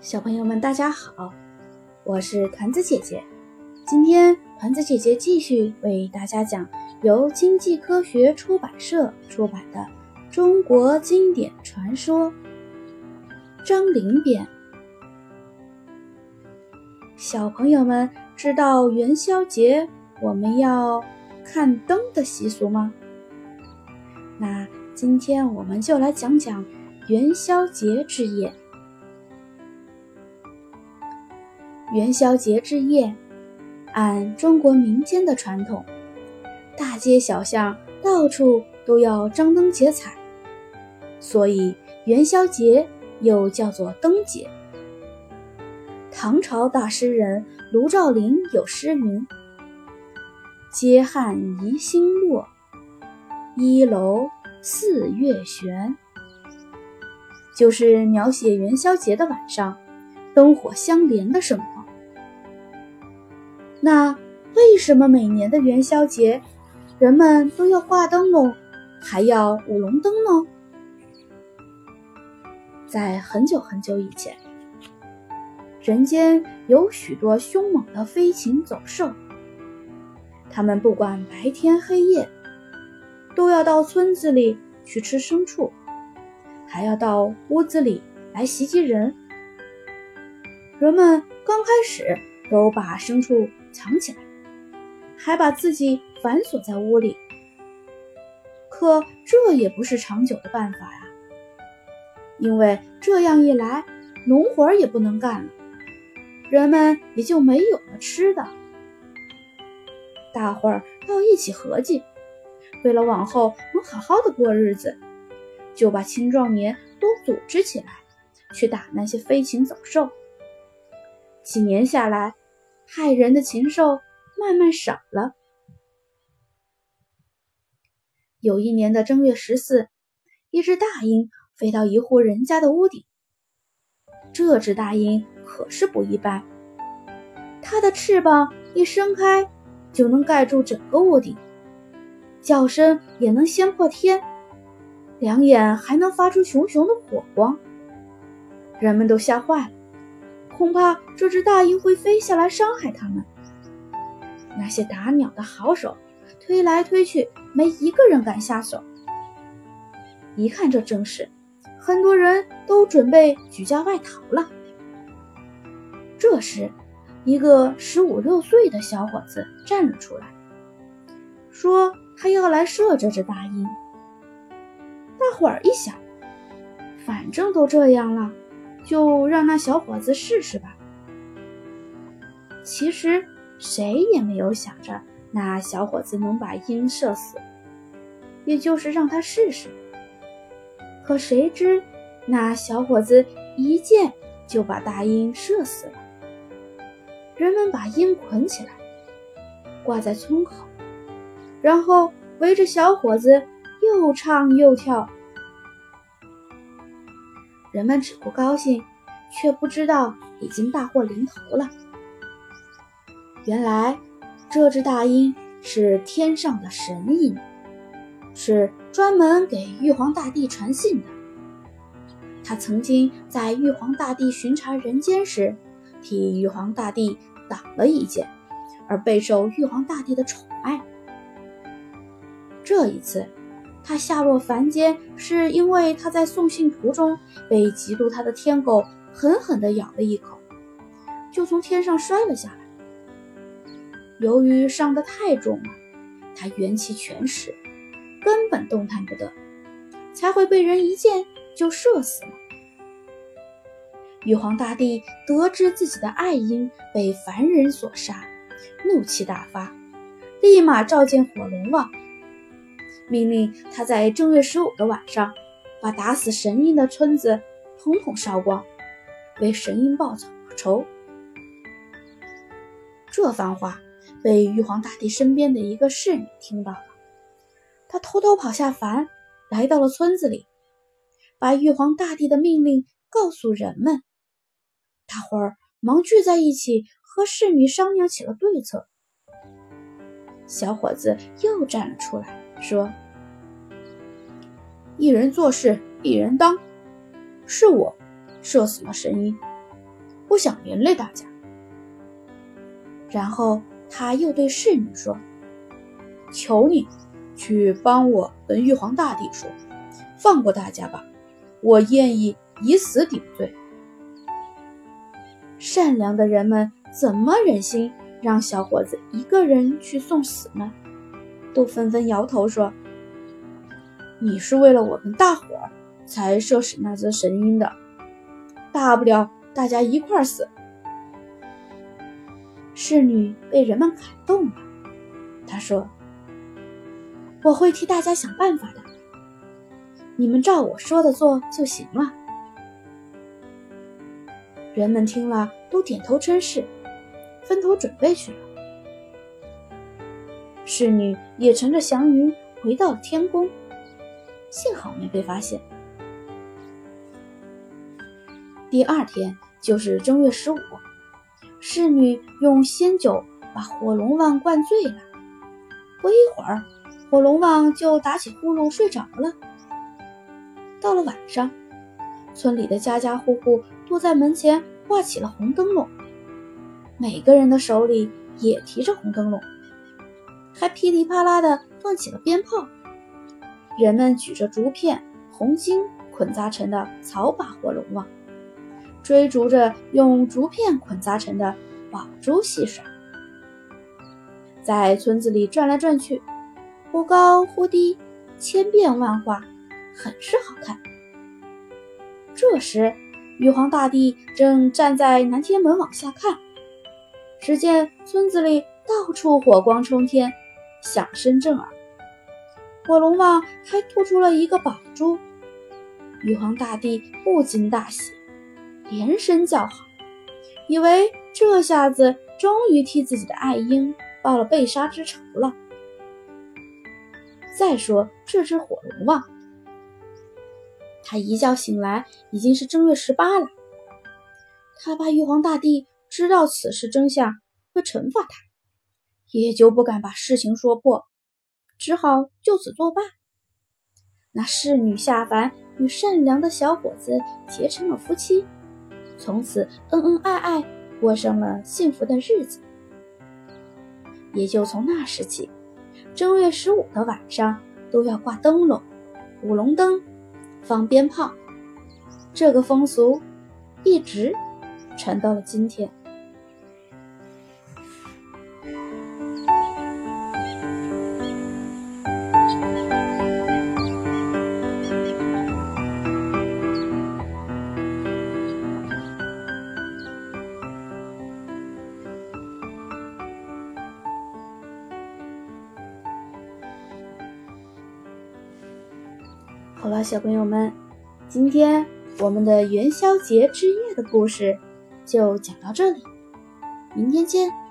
小朋友们，大家好，我是团子姐姐。今天团子姐姐继续为大家讲由经济科学出版社出版的《中国经典传说》张陵编。小朋友们知道元宵节我们要看灯的习俗吗？那今天我们就来讲讲元宵节之夜。元宵节之夜，按中国民间的传统，大街小巷到处都要张灯结彩，所以元宵节又叫做灯节。唐朝大诗人卢照邻有诗云：“街汉宜兴落，一楼四月悬。”就是描写元宵节的晚上，灯火相连的盛况。那为什么每年的元宵节，人们都要挂灯笼，还要舞龙灯呢？在很久很久以前，人间有许多凶猛的飞禽走兽，他们不管白天黑夜，都要到村子里去吃牲畜，还要到屋子里来袭击人。人们刚开始都把牲畜。藏起来，还把自己反锁在屋里。可这也不是长久的办法呀，因为这样一来，农活也不能干了，人们也就没有了吃的。大伙儿要一起合计，为了往后能好好的过日子，就把青壮年都组织起来，去打那些飞禽走兽。几年下来。害人的禽兽慢慢少了。有一年的正月十四，一只大鹰飞到一户人家的屋顶。这只大鹰可是不一般，它的翅膀一伸开，就能盖住整个屋顶，叫声也能掀破天，两眼还能发出熊熊的火光，人们都吓坏了。恐怕这只大鹰会飞下来伤害他们。那些打鸟的好手推来推去，没一个人敢下手。一看这阵势，很多人都准备举家外逃了。这时，一个十五六岁的小伙子站了出来，说他要来射这只大鹰。大伙儿一想，反正都这样了。就让那小伙子试试吧。其实谁也没有想着那小伙子能把鹰射死，也就是让他试试。可谁知那小伙子一箭就把大鹰射死了。人们把鹰捆起来，挂在村口，然后围着小伙子又唱又跳。人们只不高兴，却不知道已经大祸临头了。原来，这只大鹰是天上的神鹰，是专门给玉皇大帝传信的。他曾经在玉皇大帝巡查人间时，替玉皇大帝挡了一箭，而备受玉皇大帝的宠爱。这一次。他下落凡间，是因为他在送信途中被嫉妒他的天狗狠狠地咬了一口，就从天上摔了下来。由于伤得太重了，他元气全失，根本动弹不得，才会被人一箭就射死了。玉皇大帝得知自己的爱鹰被凡人所杀，怒气大发，立马召见火龙王。命令他在正月十五的晚上，把打死神鹰的村子统统烧光，为神鹰报仇。这番话被玉皇大帝身边的一个侍女听到了，他偷偷跑下凡，来到了村子里，把玉皇大帝的命令告诉人们。大伙儿忙聚在一起，和侍女商量起了对策。小伙子又站了出来，说：“一人做事一人当，是我射死了神鹰，不想连累大家。”然后他又对侍女说：“求你去帮我跟玉皇大帝说，放过大家吧，我愿意以死顶罪。”善良的人们怎么忍心？让小伙子一个人去送死呢？都纷纷摇头说：“你是为了我们大伙儿才射死那只神鹰的，大不了大家一块儿死。”侍女被人们感动了，她说：“我会替大家想办法的，你们照我说的做就行了。”人们听了都点头称是。分头准备去了。侍女也乘着祥云回到了天宫，幸好没被发现。第二天就是正月十五，侍女用仙酒把火龙王灌醉了。不一会儿，火龙王就打起呼噜睡着了。到了晚上，村里的家家户户都在门前挂起了红灯笼。每个人的手里也提着红灯笼，还噼里啪啦的放起了鞭炮。人们举着竹片、红巾捆扎成的草把火龙王，追逐着用竹片捆扎成的宝珠戏耍，在村子里转来转去，忽高忽低，千变万化，很是好看。这时，玉皇大帝正站在南天门往下看。只见村子里到处火光冲天，响声震耳。火龙王还吐出了一个宝珠，玉皇大帝不禁大喜，连声叫好，以为这下子终于替自己的爱鹰报了被杀之仇了。再说这只火龙王，他一觉醒来已经是正月十八了，他怕玉皇大帝。知道此事真相会惩罚他，也就不敢把事情说破，只好就此作罢。那侍女下凡与善良的小伙子结成了夫妻，从此恩恩爱爱，过上了幸福的日子。也就从那时起，正月十五的晚上都要挂灯笼、舞龙灯、放鞭炮，这个风俗一直传到了今天。小朋友们，今天我们的元宵节之夜的故事就讲到这里，明天见。